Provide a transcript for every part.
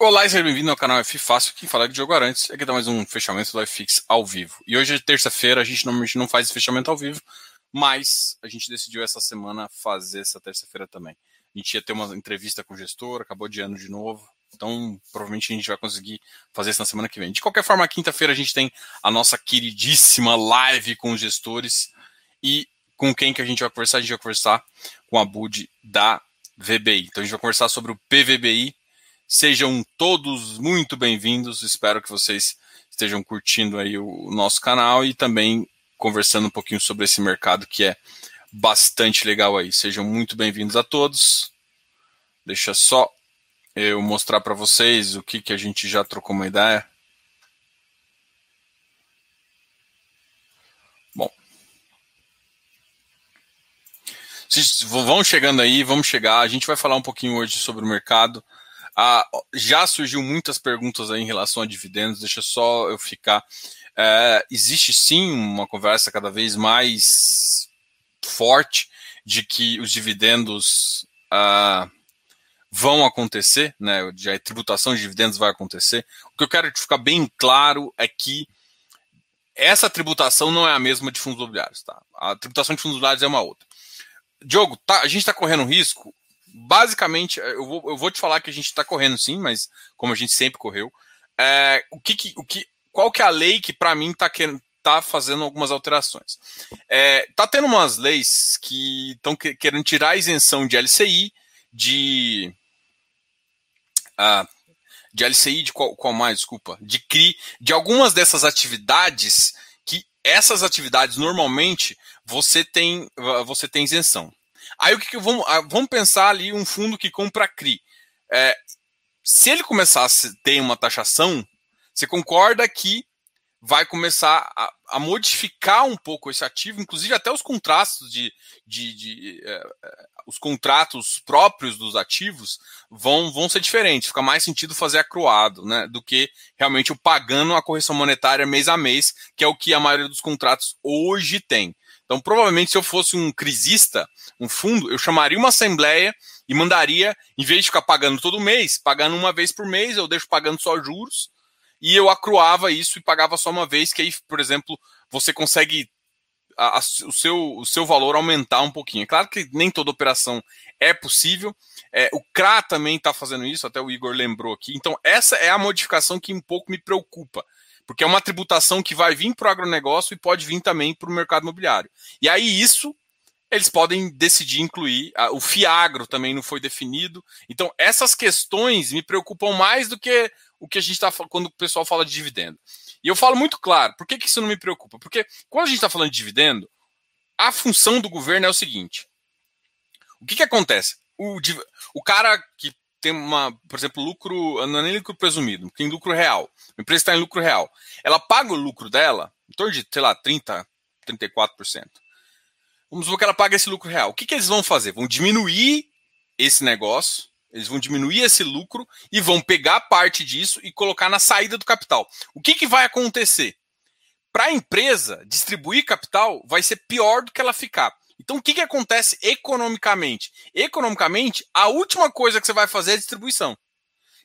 Olá e seja bem-vindo ao canal F Fácil, que fala de jogo antes. Aqui tá mais um fechamento do FX ao vivo. E hoje é terça-feira, a gente normalmente não faz fechamento ao vivo, mas a gente decidiu essa semana fazer essa terça-feira também. A gente ia ter uma entrevista com o gestor, acabou de ano de novo, então provavelmente a gente vai conseguir fazer isso na semana que vem. De qualquer forma, quinta-feira a gente tem a nossa queridíssima live com os gestores e com quem que a gente vai conversar? A gente vai conversar com a Bud da VBI. Então a gente vai conversar sobre o PVBI, Sejam todos muito bem-vindos. Espero que vocês estejam curtindo aí o nosso canal e também conversando um pouquinho sobre esse mercado que é bastante legal aí. Sejam muito bem-vindos a todos. Deixa só eu mostrar para vocês o que, que a gente já trocou uma ideia. Bom. Vocês vão chegando aí, vamos chegar. A gente vai falar um pouquinho hoje sobre o mercado. Ah, já surgiu muitas perguntas em relação a dividendos, deixa só eu ficar. É, existe sim uma conversa cada vez mais forte de que os dividendos ah, vão acontecer, né? A tributação de dividendos vai acontecer. O que eu quero ficar bem claro é que essa tributação não é a mesma de fundos imobiliários, tá? A tributação de fundos imobiliários é uma outra. Diogo, tá, a gente está correndo risco basicamente, eu vou, eu vou te falar que a gente está correndo sim, mas como a gente sempre correu. É, o que, que, o que, qual que é a lei que para mim está tá fazendo algumas alterações? É, tá tendo umas leis que estão que, querendo tirar a isenção de LCI, de ah, de LCI, de qual, qual mais, desculpa, de CRI, de algumas dessas atividades que essas atividades normalmente você tem você tem isenção. Aí o que, que vamos, ah, vamos pensar ali um fundo que compra CRI. É, se ele começasse a ter uma taxação, você concorda que vai começar a, a, modificar um pouco esse ativo, inclusive até os contratos de, de, de é, é, os contratos próprios dos ativos vão, vão ser diferentes, fica mais sentido fazer acruado, né, do que realmente o pagando a correção monetária mês a mês, que é o que a maioria dos contratos hoje tem. Então, provavelmente, se eu fosse um crisista, um fundo, eu chamaria uma assembleia e mandaria, em vez de ficar pagando todo mês, pagando uma vez por mês, eu deixo pagando só juros, e eu acruava isso e pagava só uma vez, que aí, por exemplo, você consegue a, a, o, seu, o seu valor aumentar um pouquinho. É claro que nem toda operação é possível. É, o CRA também está fazendo isso, até o Igor lembrou aqui. Então, essa é a modificação que um pouco me preocupa porque é uma tributação que vai vir para o agronegócio e pode vir também para o mercado imobiliário. E aí isso eles podem decidir incluir. O FIAGRO também não foi definido. Então, essas questões me preocupam mais do que o que a gente está quando o pessoal fala de dividendo. E eu falo muito claro, por que, que isso não me preocupa? Porque quando a gente está falando de dividendo, a função do governo é o seguinte: o que, que acontece? O, o cara que tem uma, por exemplo, lucro, não é nem lucro presumido, tem lucro real. A empresa está em lucro real. Ela paga o lucro dela em torno de, sei lá, 30, 34%. Vamos supor que ela paga esse lucro real. O que, que eles vão fazer? Vão diminuir esse negócio, eles vão diminuir esse lucro e vão pegar parte disso e colocar na saída do capital. O que, que vai acontecer? Para a empresa distribuir capital, vai ser pior do que ela ficar. Então, o que, que acontece economicamente? Economicamente, a última coisa que você vai fazer é distribuição.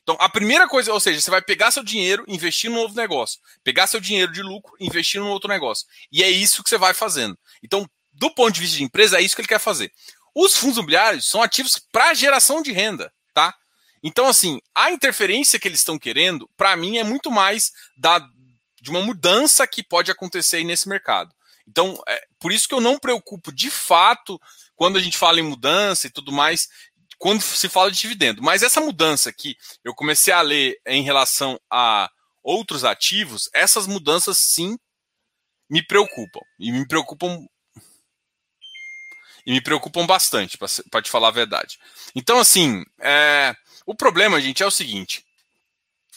Então, a primeira coisa, ou seja, você vai pegar seu dinheiro, investir num novo negócio. Pegar seu dinheiro de lucro, investir num outro negócio. E é isso que você vai fazendo. Então, do ponto de vista de empresa, é isso que ele quer fazer. Os fundos imobiliários são ativos para geração de renda, tá? Então, assim, a interferência que eles estão querendo, para mim, é muito mais da, de uma mudança que pode acontecer aí nesse mercado. Então, é por isso que eu não preocupo de fato quando a gente fala em mudança e tudo mais, quando se fala de dividendo. Mas essa mudança que eu comecei a ler em relação a outros ativos, essas mudanças sim me preocupam. E me preocupam. E me preocupam bastante, para te falar a verdade. Então, assim, é, o problema, gente, é o seguinte: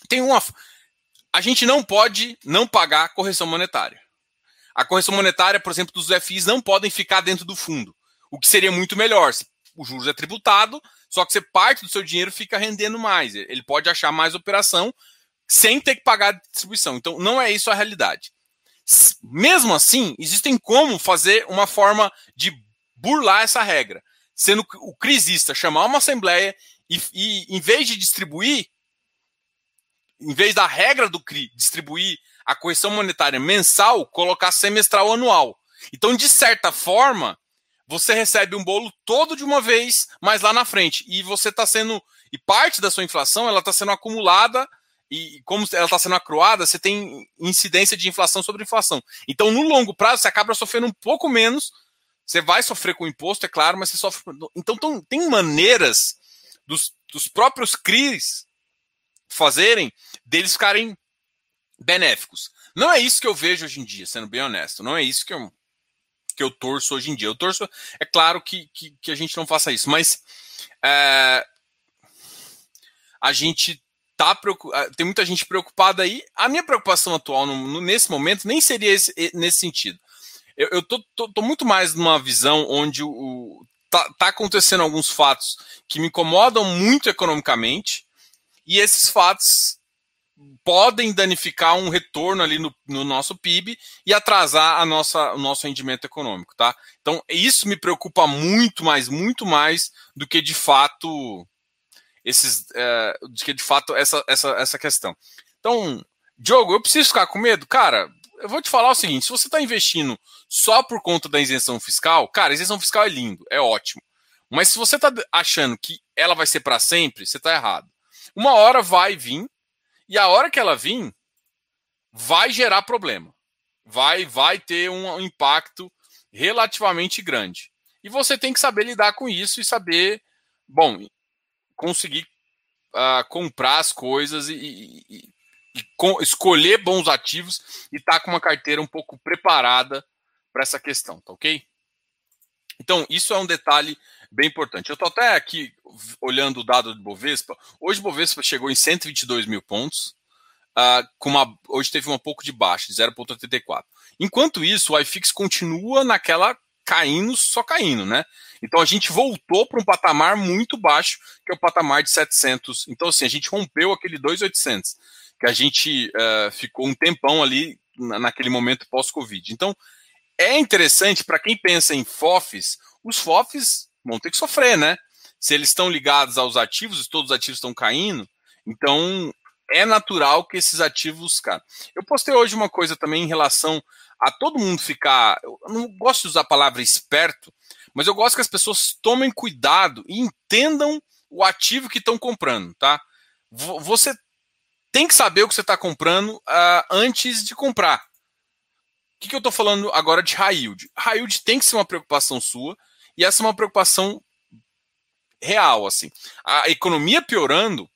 tem uma. A gente não pode não pagar correção monetária. A correção monetária, por exemplo, dos FIs não podem ficar dentro do fundo, o que seria muito melhor. O juros é tributado, só que você parte do seu dinheiro fica rendendo mais. Ele pode achar mais operação sem ter que pagar a distribuição. Então, não é isso a realidade. Mesmo assim, existem como fazer uma forma de burlar essa regra. Sendo o crisista chamar uma assembleia e, e em vez de distribuir, em vez da regra do CRI distribuir a correção monetária mensal, colocar semestral anual. Então, de certa forma, você recebe um bolo todo de uma vez, mas lá na frente. E você está sendo. E parte da sua inflação ela está sendo acumulada e como ela está sendo acruada, você tem incidência de inflação sobre inflação. Então, no longo prazo, você acaba sofrendo um pouco menos. Você vai sofrer com o imposto, é claro, mas você sofre. Então, tem maneiras dos, dos próprios CRIs fazerem deles ficarem benéficos. Não é isso que eu vejo hoje em dia, sendo bem honesto. Não é isso que eu, que eu torço hoje em dia. Eu torço, é claro que, que, que a gente não faça isso, mas é, a gente tá tem muita gente preocupada aí. A minha preocupação atual no, no, nesse momento nem seria esse, nesse sentido. Eu, eu tô, tô, tô, muito mais numa visão onde o, o tá, tá, acontecendo alguns fatos que me incomodam muito economicamente e esses fatos podem danificar um retorno ali no, no nosso PIB e atrasar a nossa, o nosso rendimento econômico, tá? Então isso me preocupa muito mais, muito mais do que de fato esses, é, de que de fato essa, essa, essa questão. Então, Diogo, eu preciso ficar com medo? Cara, eu vou te falar o seguinte: se você está investindo só por conta da isenção fiscal, cara, isenção fiscal é lindo, é ótimo. Mas se você está achando que ela vai ser para sempre, você está errado. Uma hora vai vir, e a hora que ela vir, vai gerar problema. Vai, vai ter um impacto relativamente grande. E você tem que saber lidar com isso e saber, bom, conseguir uh, comprar as coisas e, e, e, e escolher bons ativos e estar tá com uma carteira um pouco preparada para essa questão, tá ok? Então, isso é um detalhe bem importante. Eu estou até aqui olhando o dado de Bovespa. Hoje, Bovespa chegou em 122 mil pontos. Uh, com uma, hoje teve um pouco de baixa, de 0,84. Enquanto isso, o iFix continua naquela caindo, só caindo, né? Então a gente voltou para um patamar muito baixo, que é o patamar de 700. Então, assim, a gente rompeu aquele 2,800, que a gente uh, ficou um tempão ali naquele momento pós-Covid. Então, é interessante para quem pensa em FOFs, os FOFs vão ter que sofrer, né? Se eles estão ligados aos ativos, todos os ativos estão caindo, então é natural que esses ativos, cara. Eu postei hoje uma coisa também em relação a todo mundo ficar. Eu não gosto de usar a palavra esperto, mas eu gosto que as pessoas tomem cuidado e entendam o ativo que estão comprando, tá? Você tem que saber o que você está comprando uh, antes de comprar. O que, que eu estou falando agora de high yield? High yield tem que ser uma preocupação sua e essa é uma preocupação real, assim. A economia piorando,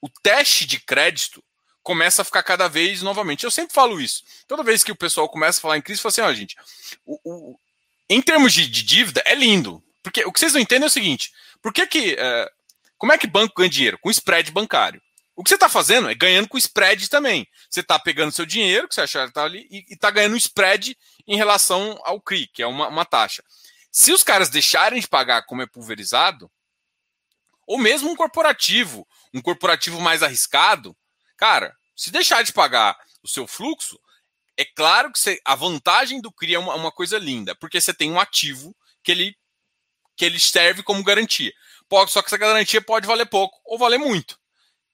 o teste de crédito começa a ficar cada vez novamente. Eu sempre falo isso. Toda vez que o pessoal começa a falar em crise, fala assim, ó, gente, o, o, em termos de, de, dívida, é lindo. Porque o que vocês não entendem é o seguinte: por que que. É, como é que banco ganha dinheiro? Com spread bancário. O que você está fazendo é ganhando com spread também. Você está pegando seu dinheiro, que você achar que está ali, e está ganhando um spread em relação ao CRI, que é uma, uma taxa. Se os caras deixarem de pagar como é pulverizado, ou mesmo um corporativo, um corporativo mais arriscado, cara, se deixar de pagar o seu fluxo, é claro que você, a vantagem do CRI é uma, uma, coisa linda, porque você tem um ativo que ele, que ele serve como garantia. Só que essa garantia pode valer pouco ou valer muito.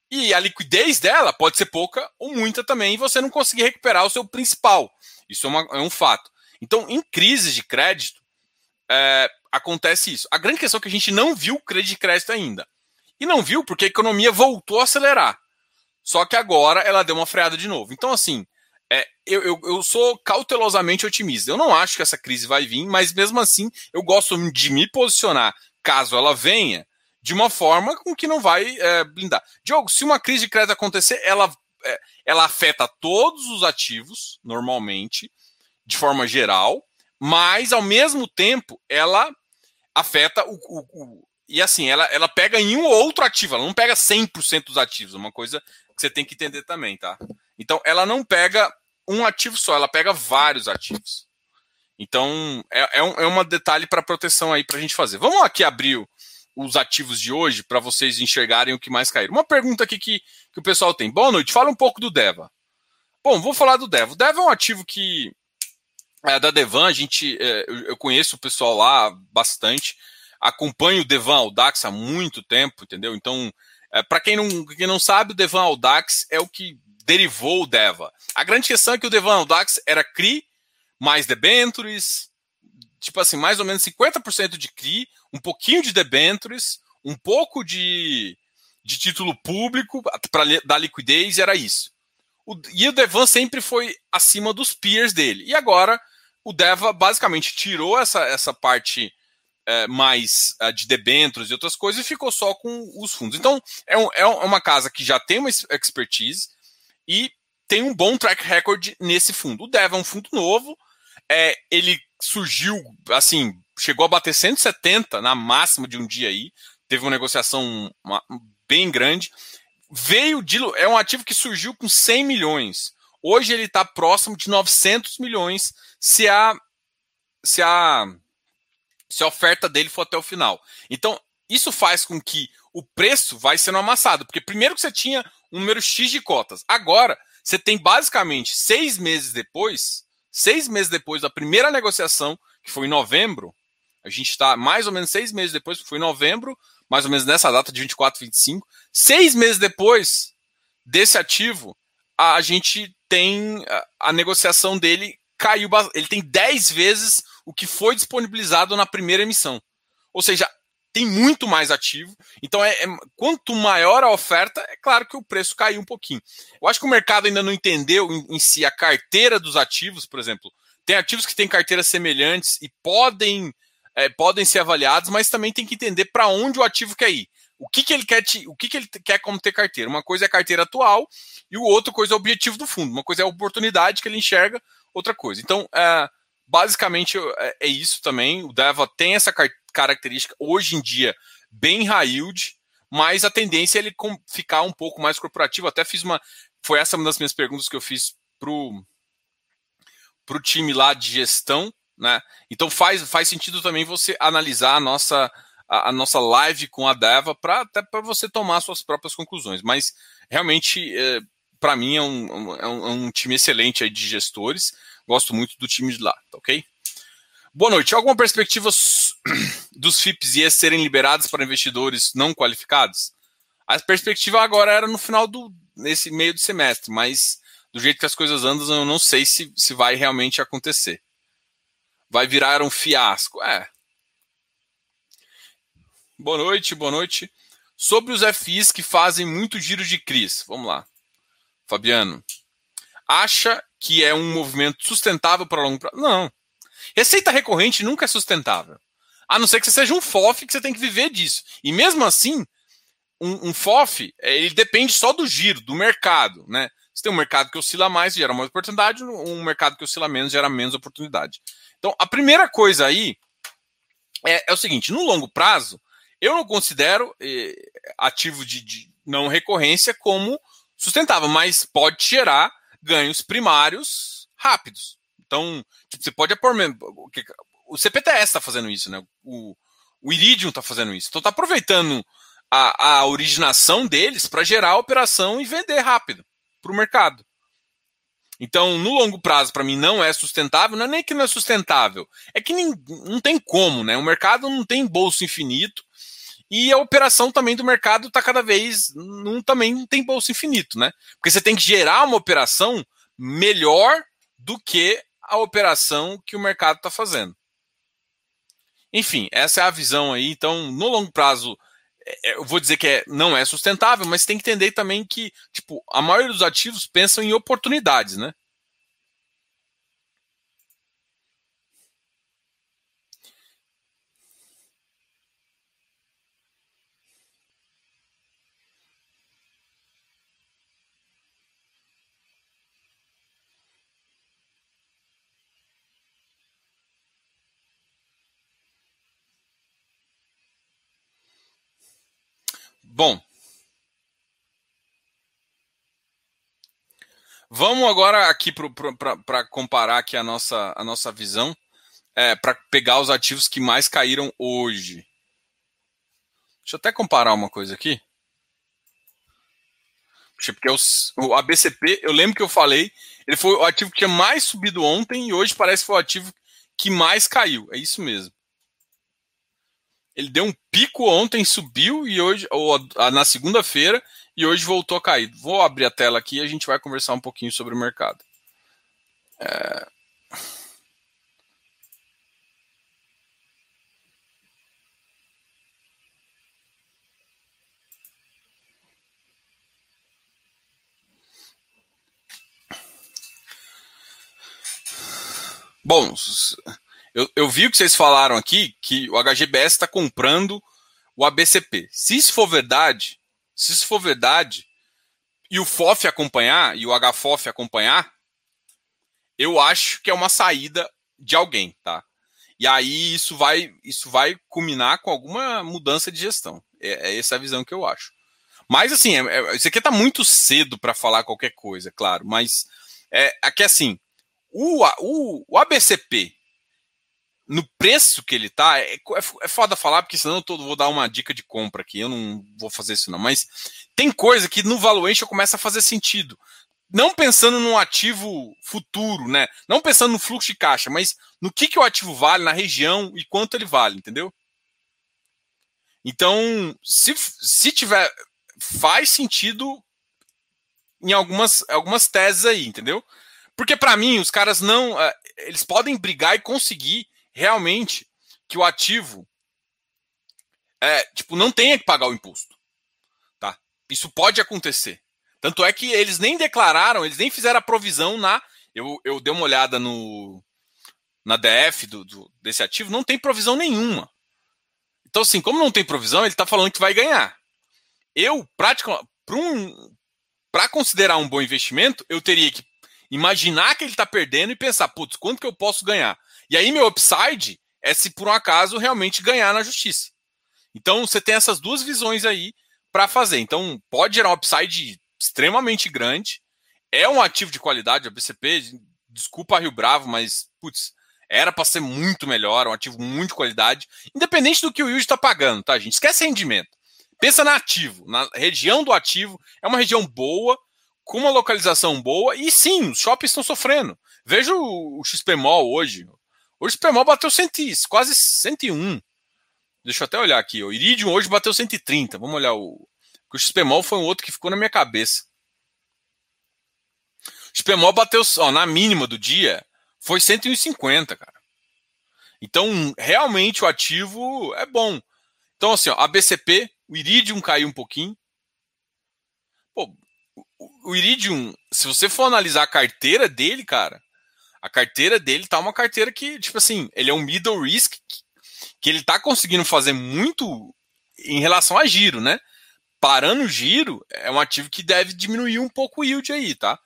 E a liquidez dela pode ser pouca ou muita também, e você não conseguir recuperar o seu principal. Isso é, uma, é um fato. Então, em crises de crédito, é, acontece isso. A grande questão é que a gente não viu o crédito de crédito ainda. E não viu porque a economia voltou a acelerar. Só que agora ela deu uma freada de novo. Então, assim, é, eu, eu, eu, sou cautelosamente otimista. Eu não acho que essa crise vai vir, mas mesmo assim eu gosto de me posicionar, caso ela venha, de uma forma com que não vai é, blindar. Diogo, se uma crise de crédito acontecer, ela, é, ela afeta todos os ativos, normalmente, de forma geral, mas ao mesmo tempo ela afeta o, o, o e assim, ela, ela pega em um ou outro ativo, ela não pega 100% dos ativos, é uma coisa que você tem que entender também, tá? Então, ela não pega um ativo só, ela pega vários ativos. Então, é, é, um, é uma detalhe para proteção aí para a gente fazer. Vamos aqui abrir os ativos de hoje para vocês enxergarem o que mais caíram. Uma pergunta aqui que, que o pessoal tem. Boa noite, fala um pouco do Deva. Bom, vou falar do Deva. O Deva é um ativo que é da Devan, a gente, é, eu conheço o pessoal lá bastante, acompanho o Devan, o Dax há muito tempo, entendeu? Então, É, Para quem não, quem não sabe, o Devan Audax é o que derivou o Deva. A grande questão é que o Devan Audax era CRI mais debentures, tipo assim, mais ou menos 50% de CRI, um pouquinho de debentures, um pouco de, de título público para dar liquidez, era isso. O, e o Devan sempre foi acima dos peers dele. E agora o Deva basicamente tirou essa, essa parte é, mais é, de debêntures e outras coisas e ficou só com os fundos. Então, é, um, é uma casa que já tem uma expertise e tem um bom track record nesse fundo. O Deva é um fundo novo, é, ele surgiu, assim, chegou a bater 170 na máxima de um dia aí, teve uma negociação uma, bem grande. Veio de. É um ativo que surgiu com 100 milhões. Hoje ele está próximo de 900 milhões se a, se a, se a oferta dele for até o final. Então, isso faz com que o preço vai sendo amassado, porque primeiro que você tinha um número X de cotas, agora você tem basicamente seis meses depois, seis meses depois da primeira negociação, que foi em novembro, a gente está mais ou menos seis meses depois, que foi em novembro, mais ou menos nessa data de 24, 25, seis meses depois desse ativo, a gente tem a, a negociação dele caiu, ele tem 10 vezes o que foi disponibilizado na primeira emissão. Ou seja, tem muito mais ativo. Então, é, é, quanto maior a oferta, é claro que o preço caiu um pouquinho. Eu acho que o mercado ainda não entendeu em, em si a carteira dos ativos, por exemplo. Tem ativos que têm carteiras semelhantes e podem, é, podem ser avaliados, mas também tem que entender para onde o ativo quer ir. O que, que ele quer te, o que, que ele quer como ter carteira? Uma coisa é a carteira atual e o outro coisa é o objetivo do fundo. Uma coisa é a oportunidade que ele enxerga, outra coisa. Então, é, basicamente é, é, isso também. O Deva tem essa car característica hoje em dia bem high yield, mas a tendência é ele ficar um pouco mais corporativo. Até fiz uma. Foi essa uma das minhas perguntas que eu fiz pro, pro time lá de gestão. Né? Então faz, faz sentido também você analisar a nossa, a, a nossa live com a Deva para até para você tomar suas próprias conclusões. Mas realmente é, para mim é um, é, um, é um, time excelente de gestores. Gosto muito do time de lá, tá ok? Boa noite. Alguma perspectiva dos FIPS e serem liberados para investidores não qualificados? A perspectiva agora era no final do nesse meio do semestre, mas do jeito que as coisas andam, eu não sei se, se vai realmente acontecer. Vai virar um fiasco. É. Boa noite, boa noite. Sobre os FIs que fazem muito giro de CRIs. Vamos lá. Fabiano, acha que é um movimento sustentável para longo prazo? Não. Receita recorrente nunca é sustentável. A não ser que você seja um FOF que você tem que viver disso. E mesmo assim, um, um FOF, é, ele depende só do giro, do mercado. Né? Você tem um mercado que oscila mais, gera mais oportunidade, um mercado que oscila menos, gera menos oportunidade. Então, a primeira coisa aí é, é o seguinte: no longo prazo, eu não considero eh, ativo de, de não recorrência como sustentável, mas pode gerar ganhos primários rápidos. Então, tipo, você pode pôr. O CPTS está fazendo isso, né? O, o Iridium está fazendo isso. Então, está aproveitando a, a originação deles para gerar a operação e vender rápido para o mercado. Então, no longo prazo, para mim, não é sustentável. Não é nem que não é sustentável, é que nem, não tem como, né? O mercado não tem bolso infinito e a operação também do mercado está cada vez. Não, também não tem bolso infinito, né? Porque você tem que gerar uma operação melhor do que a operação que o mercado está fazendo. Enfim, essa é a visão aí. Então, no longo prazo, é, é, eu vou dizer que é, não é sustentável, mas tem que entender também que, tipo, a maioria dos ativos pensam em oportunidades, né? Bom, vamos agora aqui para comparar aqui a nossa, a nossa visão, é, para pegar os ativos que mais caíram hoje. Deixa eu até comparar uma coisa aqui. Porque o ABCP, eu lembro que eu falei, ele foi o ativo que tinha mais subido ontem e hoje parece que foi o ativo que mais caiu. É isso mesmo. Ele deu um pico ontem, subiu e hoje, ou na segunda-feira, e hoje voltou a cair. Vou abrir a tela aqui e a gente vai conversar um pouquinho sobre o mercado. É... Bom, eu, eu vi o que vocês falaram aqui, que o HGBS está comprando o ABCP. Se isso for verdade, se isso for verdade, e o FOF acompanhar, e o HFOF acompanhar, eu acho que é uma saída de alguém, tá? E aí isso vai, isso vai culminar com alguma mudança de gestão. É, é essa a visão que eu acho. Mas assim, é, é, isso aqui está muito cedo para falar qualquer coisa, claro. Mas é, aqui assim, o, o, o ABCP, no preço que ele tá, é, é, é foda falar, porque senão eu tô, vou dar uma dica de compra aqui. Eu não vou fazer isso, não. Mas tem coisa que no valuation começa a fazer sentido. Não pensando num ativo futuro, né? Não pensando no fluxo de caixa, mas no que, que o ativo vale na região e quanto ele vale, entendeu? Então, se, se tiver. Faz sentido em algumas, algumas teses aí, entendeu? Porque para mim, os caras não. Uh, eles podem brigar e conseguir realmente que o ativo é, tipo, não tenha que pagar o imposto. Tá? Isso pode acontecer. Tanto é que eles nem declararam, eles nem fizeram a provisão na. Eu, eu dei uma olhada no na DF do, do, desse ativo, não tem provisão nenhuma. Então, assim, como não tem provisão, ele está falando que vai ganhar. Eu, praticamente, para um, considerar um bom investimento, eu teria que imaginar que ele está perdendo e pensar, putz, quanto que eu posso ganhar? E aí meu upside é se por um acaso realmente ganhar na justiça. Então você tem essas duas visões aí para fazer. Então pode gerar um upside extremamente grande. É um ativo de qualidade, a BCP, desculpa Rio Bravo, mas putz, era para ser muito melhor, um ativo muito de qualidade, independente do que o yield está pagando, tá, gente? Esquece rendimento. Pensa na ativo, na região do ativo, é uma região boa, com uma localização boa, e sim, os shoppings estão sofrendo. Veja o, XP Mall hoje. Hoje o Mall bateu 100, quase 101. Deixa eu até olhar aqui. O Iridium hoje bateu 130. Vamos olhar o. O XP Mall foi um outro que ficou na minha cabeça. O XP Mall bateu ó, na mínima do dia foi 150, cara. Então, realmente o ativo é bom. Então, assim, ó, a BCP, o Iridium caiu um pouquinho. Pô, o Iridium, se você for analisar a carteira dele, cara, a carteira dele tá uma carteira que, tipo assim, ele é um middle risk que, ele tá conseguindo fazer muito em relação a giro, né? Parando o giro, é um ativo que deve diminuir um pouco o yield aí, tá?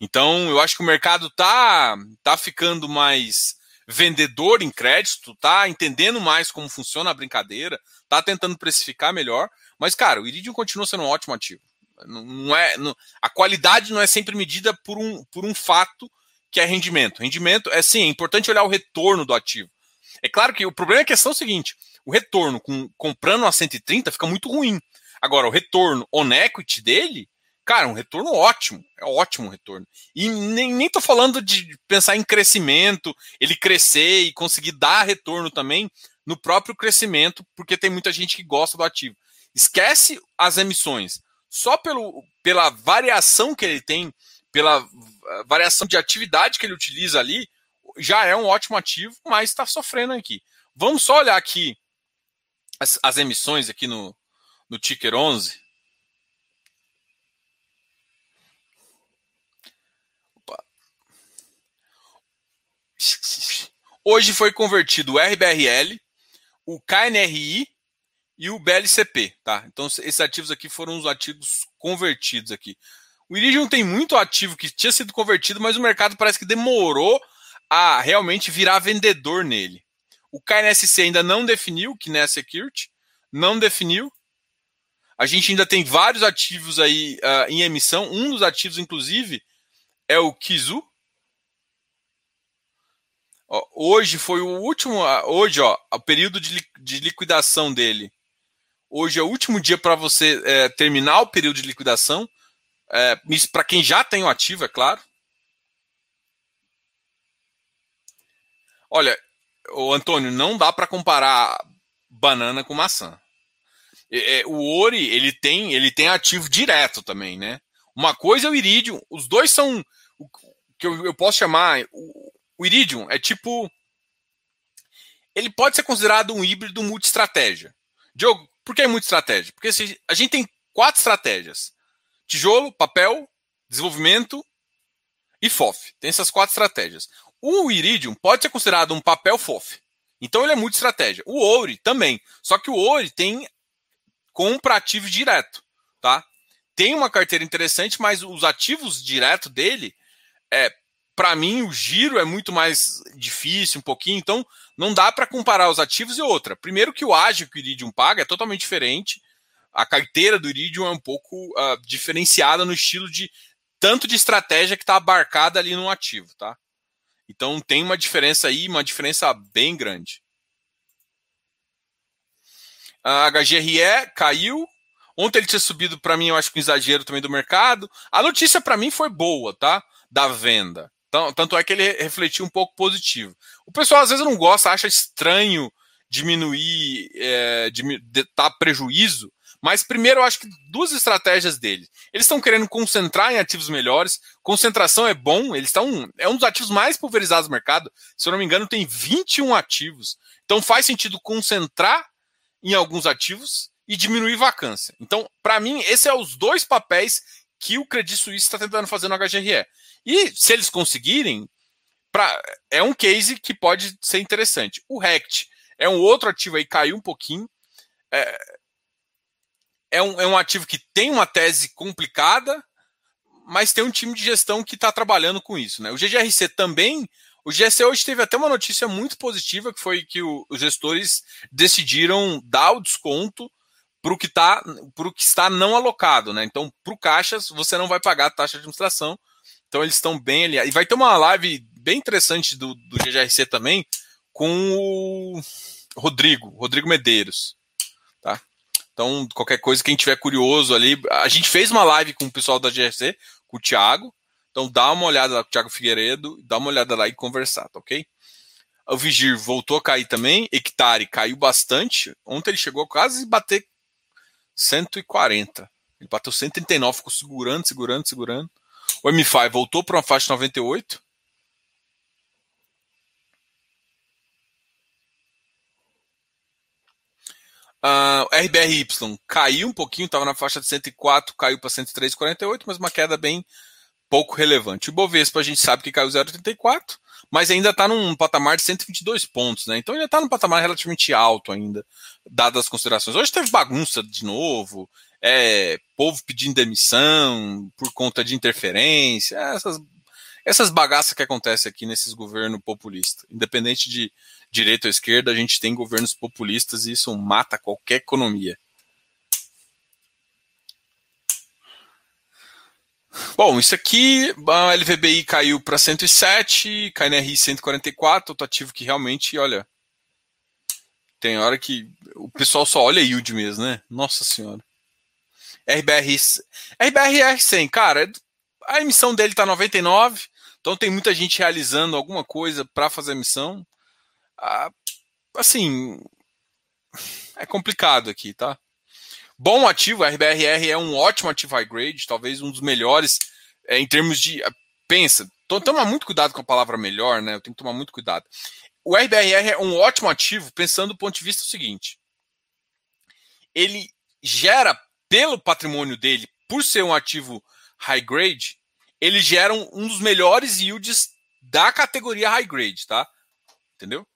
Então, eu acho que o mercado tá, tá ficando mais vendedor em crédito, tá entendendo mais como funciona a brincadeira, tá tentando precificar melhor, mas, cara, o Iridium continua sendo um ótimo ativo. Não é, não, a qualidade não é sempre medida por um, por um fato que é rendimento. Rendimento é sim, é importante olhar o retorno do ativo. É claro que o problema é a questão é o seguinte: o retorno com, comprando a 130 fica muito ruim. Agora, o retorno on equity dele, cara, um retorno ótimo. É ótimo retorno. E nem, nem tô falando de pensar em crescimento, ele crescer e conseguir dar retorno também no próprio crescimento, porque tem muita gente que gosta do ativo. Esquece as emissões só pelo, pela variação que ele tem, pela variação de atividade que ele utiliza ali, já é um ótimo ativo, mas está sofrendo aqui. Vamos só olhar aqui as, as emissões aqui no, no Ticker 11. Opa. Hoje foi convertido o RBRL, o KNRI e o BLCP, tá? Então esses ativos aqui foram os ativos convertidos aqui. O Iridium tem muito ativo que tinha sido convertido, mas o mercado parece que demorou a realmente virar vendedor nele. O KNSC ainda não definiu, o KNS Security, não definiu. A gente ainda tem vários ativos aí uh, em emissão. Um dos ativos, inclusive, é o Kizu. Ó, hoje foi o último. Hoje, ó, o período de, de liquidação dele Hoje é o último dia para você é, terminar o período de liquidação. É, para quem já tem o ativo, é claro. Olha, o Antônio, não dá para comparar banana com maçã. É, o Ori, ele tem, ele tem ativo direto também, né? Uma coisa é o Iridium, os dois são o que eu, eu posso chamar o, o Iridium é tipo ele pode ser considerado um híbrido multi-estratégia. Diogo, por que multi-estratégia? Porque a gente tem quatro estratégias: tijolo, papel, desenvolvimento e FOF. Tem essas quatro estratégias. O Iridium pode ser considerado um papel FOF. Então ele é multi-estratégia. O Ouri também. Só que o Ouri tem compra ativos direto, tá? Tem uma carteira interessante, mas os ativos direto dele, é, para mim o giro é muito mais difícil, um pouquinho. Então não dá para comparar os ativos e outra. Primeiro que o ágio que o Iridium paga é totalmente diferente. A carteira do Iridium é um pouco uh, diferenciada no estilo de tanto de estratégia que está abarcada ali no ativo, tá? Então tem uma diferença aí, uma diferença bem grande. A HGRE caiu. Ontem ele tinha subido para mim, eu acho que um exagero também do mercado. A notícia para mim foi boa, tá? Da venda. Então, tanto é que ele refletiu um pouco positivo. O pessoal às vezes não gosta, acha estranho diminuir, é, dar prejuízo mas primeiro eu acho que duas estratégias dele. Eles estão querendo concentrar em ativos melhores. Concentração é bom, eles estão. É um dos ativos mais pulverizados do mercado. Se eu não me engano, tem 21 ativos. Então faz sentido concentrar em alguns ativos e diminuir vacância. Então, para mim, esses são é os dois papéis que o Credit Suisse está tentando fazer no HGRE. E se eles conseguirem, pra, é um case que pode ser interessante. O RECT é um outro ativo aí, caiu um pouquinho. É, é um, é um ativo que tem uma tese complicada, mas tem um time de gestão que está trabalhando com isso. Né? O GGRC também. O GSC hoje teve até uma notícia muito positiva, que foi que o, os gestores decidiram dar o desconto para o que, tá, que está não alocado. Né? Então, para o Caixas, você não vai pagar a taxa de administração. Então, eles estão bem ali. E vai ter uma live bem interessante do, do GGRC também com o Rodrigo, Rodrigo Medeiros. Então, qualquer coisa, quem tiver curioso ali, a gente fez uma live com o pessoal da GRC, com o Thiago. Então, dá uma olhada lá com o Thiago Figueiredo, dá uma olhada lá e conversar, tá ok? O Vigir voltou a cair também, Hectare caiu bastante. Ontem ele chegou a quase bater 140. Ele bateu 139, ficou segurando, segurando, segurando. O M5 voltou para uma faixa 98. Uh, ah, RBRY caiu um pouquinho, estava na faixa de 104, caiu para 103,48, mas uma queda bem pouco relevante. O Bovespa a gente sabe que caiu 0,34, mas ainda está num patamar de 122 pontos, né? Então ainda está num patamar relativamente alto ainda, dadas as considerações. Hoje teve bagunça de novo, é, povo pedindo demissão por conta de interferência, essas, essas bagaças que acontecem aqui nesses governos populistas, independente de direita ou esquerda, a gente tem governos populistas e isso mata qualquer economia. Bom, isso aqui, a LVBI caiu para 107, KNRI 144, outro ativo que realmente, olha, tem hora que o pessoal só olha yield mesmo, né? Nossa senhora. RBR, RBRR 100, cara, a emissão dele tá 99, então tem muita gente realizando alguma coisa para fazer a emissão. Ah, assim, é complicado aqui, tá? Bom ativo, a RBRR é um ótimo ativo high grade, talvez um dos melhores é, em termos de. Ah, pensa, toma muito cuidado com a palavra melhor, né? Eu tenho que tomar muito cuidado. O RBRR é um ótimo ativo, pensando do ponto de vista seguinte: ele gera, pelo patrimônio dele, por ser um ativo high grade, ele gera um, um dos melhores yields da categoria high grade, tá? Entendeu?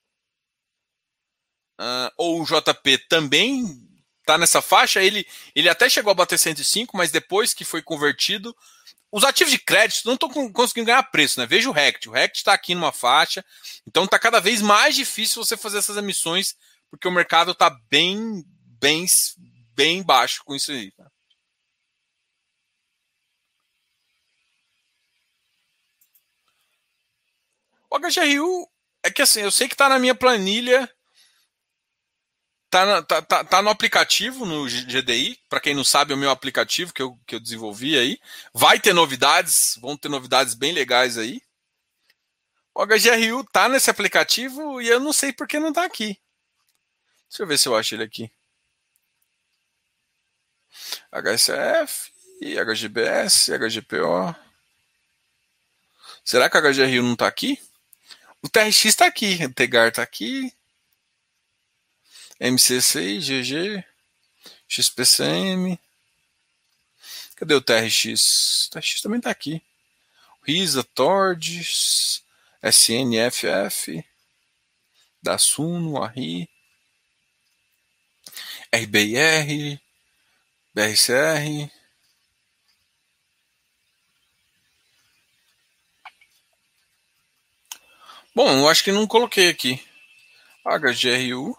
Uh, ou o JP também está nessa faixa. Ele, ele até chegou a bater 105, mas depois que foi convertido, os ativos de crédito não estão conseguindo ganhar preço, né? Veja o RECT. O RECT está aqui numa faixa, então está cada vez mais difícil você fazer essas emissões, porque o mercado está bem, bem, bem baixo com isso aí. Tá? O HGRU é que assim, eu sei que está na minha planilha Tá, tá, tá, tá, no aplicativo, no GDI. Para quem não sabe, é o meu aplicativo que eu, que eu desenvolvi aí. Vai ter novidades, vão ter novidades bem legais aí. O HGRU tá nesse aplicativo e eu não sei por que não tá aqui. Deixa eu ver se eu acho ele aqui. HSF, HGBS, HGPO. Será que a HGRU não está aqui? O TRX está aqui, o Tegar está aqui. MCCI, GG, XPCM. Cadê o TRX? O TRX também está aqui. RISA, TORDS, SNFF, da Suno, ARRI, RBIR, BRCR. Bom, eu acho que não coloquei aqui. HGRU.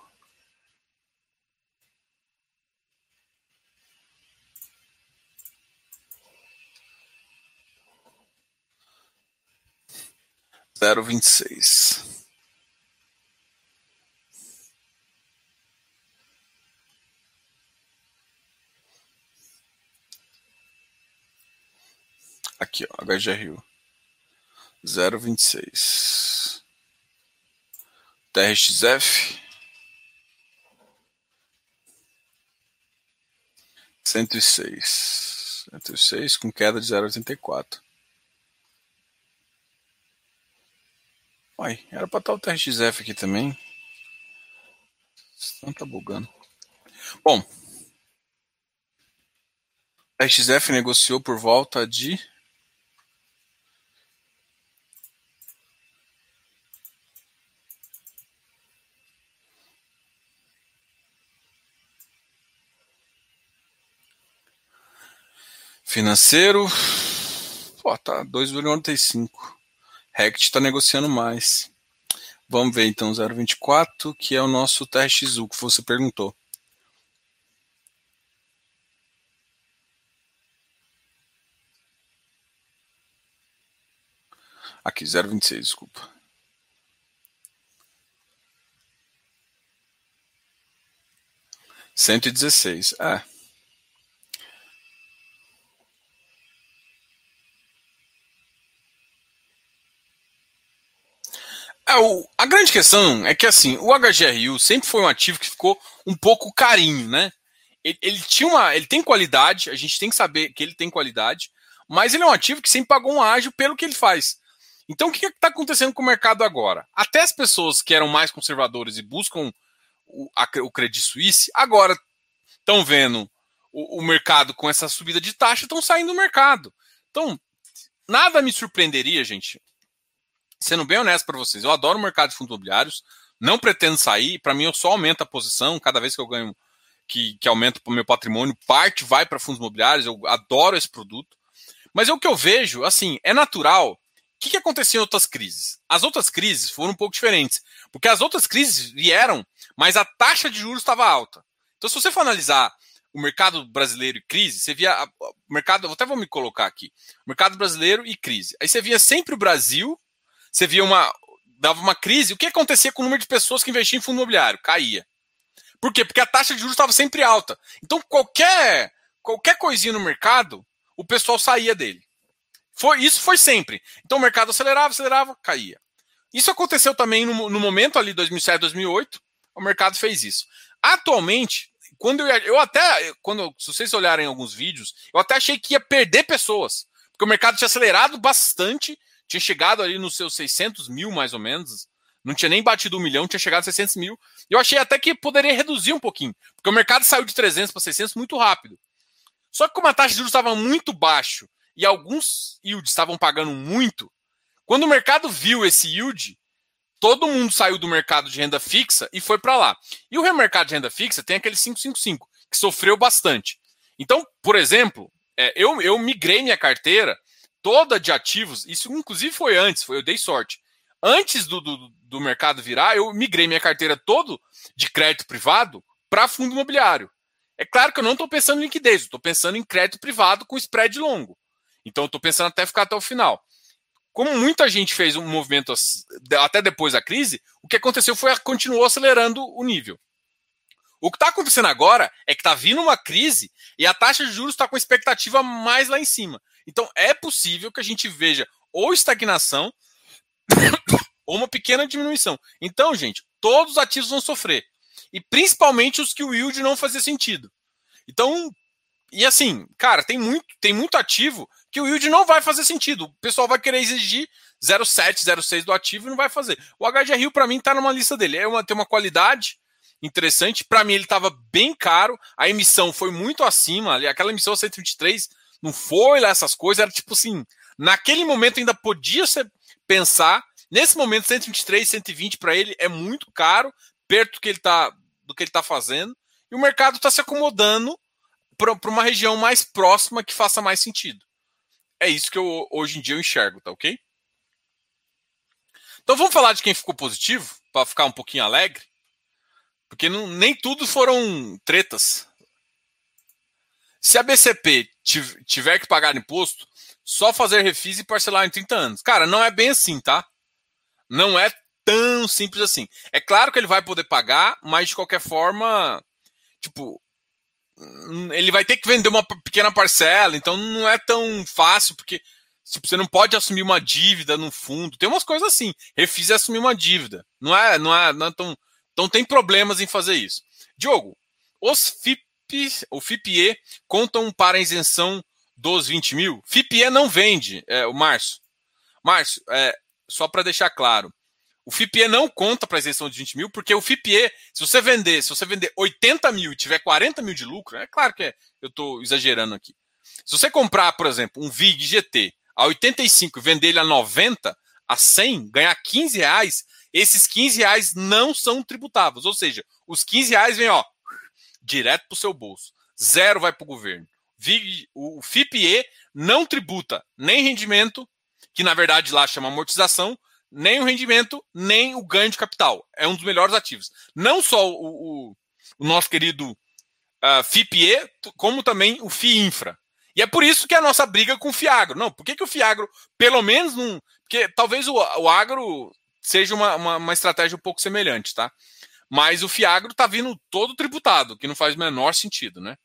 Zero vinte e seis. Aqui, ó, HGRU. 026. TRXF. 106. 106 com queda de 0,84. Uai, era para estar o TRXF aqui também. Não tá bugando. Bom, a XF negociou por volta de Financeiro. Pô, tá 2,95. Rect está negociando mais. Vamos ver então 0,24, que é o nosso TRXU que você perguntou. Aqui, 0,26, desculpa. Cento e dezesseis. É. É, o, a grande questão é que assim, o HGRU sempre foi um ativo que ficou um pouco carinho, né? Ele, ele, tinha uma, ele tem qualidade, a gente tem que saber que ele tem qualidade, mas ele é um ativo que sempre pagou um ágio pelo que ele faz. Então o que está acontecendo com o mercado agora? Até as pessoas que eram mais conservadoras e buscam o, a, o Credit Suisse, agora estão vendo o, o mercado com essa subida de taxa, estão saindo do mercado. Então, nada me surpreenderia, gente, sendo bem honesto para vocês, eu adoro o mercado de fundos imobiliários, não pretendo sair, para mim eu só aumento a posição, cada vez que eu ganho, que, que aumento o meu patrimônio, parte vai para fundos imobiliários, eu adoro esse produto. Mas é o que eu vejo, assim, é natural. O que, que aconteceu em outras crises? As outras crises foram um pouco diferentes, porque as outras crises vieram, mas a taxa de juros estava alta. Então, se você for analisar o mercado brasileiro e crise, você via o mercado, até vou me colocar aqui, mercado brasileiro e crise. Aí você via sempre o Brasil você via uma. dava uma crise, o que acontecia com o número de pessoas que investiam em fundo imobiliário? Caía. Por quê? Porque a taxa de juros estava sempre alta. Então, qualquer, qualquer coisinha no mercado, o pessoal saía dele. Foi, isso foi sempre. Então, o mercado acelerava, acelerava, caía. Isso aconteceu também no, no momento ali, 2007, 2008, o mercado fez isso. Atualmente, quando eu, eu até, quando, se vocês olharem alguns vídeos, eu até achei que ia perder pessoas, porque o mercado tinha acelerado bastante tinha chegado ali nos seus 600 mil, mais ou menos. Não tinha nem batido um milhão, tinha chegado a 600 mil. Eu achei até que poderia reduzir um pouquinho, porque o mercado saiu de 300 para 600 muito rápido. Só que como a taxa de juros estava muito baixo e alguns yields estavam pagando muito, quando o mercado viu esse yield, todo mundo saiu do mercado de renda fixa e foi para lá. E o mercado de renda fixa tem aquele 555, que sofreu bastante. Então, por exemplo, é, eu, eu migrei minha carteira toda de ativos, isso inclusive foi antes, foi eu dei sorte. Antes do, do, do mercado virar, eu migrei minha carteira todo de crédito privado para fundo imobiliário. É claro que eu não estou pensando em liquidez, estou pensando em crédito privado com spread longo. Então, estou pensando até ficar até o final. Como muita gente fez um movimento até depois da crise, o que aconteceu foi continuou acelerando o nível. O que está acontecendo agora é que está vindo uma crise e a taxa de juros está com expectativa mais lá em cima. Então é possível que a gente veja ou estagnação ou uma pequena diminuição. Então, gente, todos os ativos vão sofrer. e principalmente os que o yield não fazia sentido. Então, e assim, cara, tem muito, tem muito ativo que o yield não vai fazer sentido. O pessoal vai querer exigir 0,7, 0,6 do ativo e não vai fazer. O HGRU, para mim, está numa lista dele. É uma, tem uma qualidade interessante. Para mim, ele estava bem caro. A emissão foi muito acima. Aquela emissão 123 não foi lá essas coisas. Era tipo assim, naquele momento ainda podia ser pensar. Nesse momento, 123, 120 para ele é muito caro, perto do que ele está do que ele está fazendo. E o mercado está se acomodando para uma região mais próxima que faça mais sentido. É isso que eu, hoje em dia eu enxergo, tá ok? Então vamos falar de quem ficou positivo, para ficar um pouquinho alegre. Porque não, nem tudo foram tretas. Se a BCP tiver que pagar imposto, só fazer refis e parcelar em 30 anos. Cara, não é bem assim, tá? Não é tão simples assim. É claro que ele vai poder pagar, mas de qualquer forma, tipo, ele vai ter que vender uma pequena parcela, então não é tão fácil, porque Tipo, você não pode assumir uma dívida no fundo. Tem umas coisas assim. Refis é assumir uma dívida. Não é, não é, não é tão. Então tem problemas em fazer isso. Diogo, os FIP, o FIPE contam para a isenção dos 20 mil? FIPE não vende, é, o Márcio. Márcio, é, só para deixar claro. O FIPE não conta para a isenção de 20 mil, porque o FIPE, se você vender, se você vender 80 mil e tiver 40 mil de lucro, é claro que é, eu estou exagerando aqui. Se você comprar, por exemplo, um VIG GT a 85 vender ele a 90, a 100, ganhar 15 reais, esses 15 reais não são tributáveis. Ou seja, os 15 reais vêm ó, direto para o seu bolso. Zero vai para o governo. O FIPE não tributa nem rendimento, que na verdade lá chama amortização, nem o rendimento, nem o ganho de capital. É um dos melhores ativos. Não só o, o, o nosso querido uh, FIPE, como também o FIINFRA. E é por isso que é a nossa briga com o Fiagro. Não, por que, que o Fiagro, pelo menos, não. Porque talvez o, o agro seja uma, uma, uma, estratégia um pouco semelhante, tá? Mas o Fiagro tá vindo todo tributado, que não faz o menor sentido, né?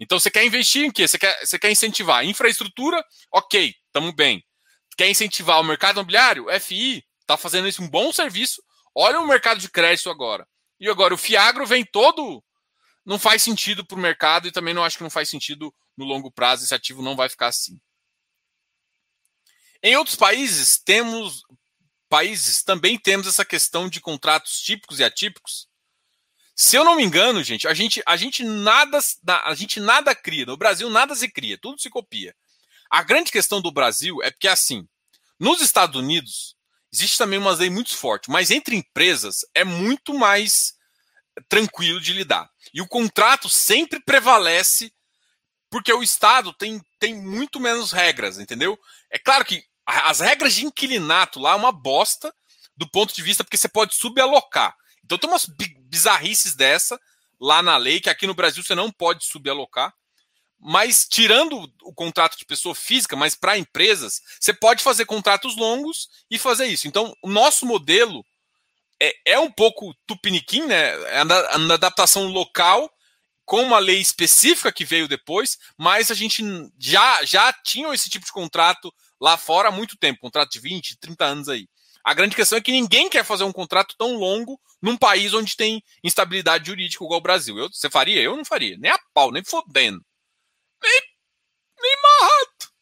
Então você quer investir em quê? Você quer, você quer incentivar infraestrutura? Ok, estamos bem. Quer incentivar o mercado imobiliário? FI está fazendo isso um bom serviço. Olha o mercado de crédito agora. E agora o Fiagro vem todo. Não faz sentido para o mercado e também não acho que não faz sentido no longo prazo esse ativo não vai ficar assim. Em outros países temos países também temos essa questão de contratos típicos e atípicos. Se eu não me engano, gente, a gente a gente nada a gente nada cria. No Brasil nada se cria, tudo se copia. A grande questão do Brasil é porque assim, nos Estados Unidos existe também uma lei muito forte, mas entre empresas é muito mais tranquilo de lidar. E o contrato sempre prevalece porque o Estado tem, tem muito menos regras, entendeu? É claro que as regras de inquilinato lá é uma bosta do ponto de vista porque você pode subalocar. Então tem umas bizarrices dessa lá na lei que aqui no Brasil você não pode subalocar. Mas tirando o contrato de pessoa física, mas para empresas, você pode fazer contratos longos e fazer isso. Então, o nosso modelo é, é um pouco tupiniquim, né? É a adaptação local com uma lei específica que veio depois, mas a gente já, já tinha esse tipo de contrato lá fora há muito tempo contrato de 20, 30 anos aí. A grande questão é que ninguém quer fazer um contrato tão longo num país onde tem instabilidade jurídica igual o Brasil. Eu, você faria? Eu não faria. Nem a pau, nem fodendo. Nem, nem marrado.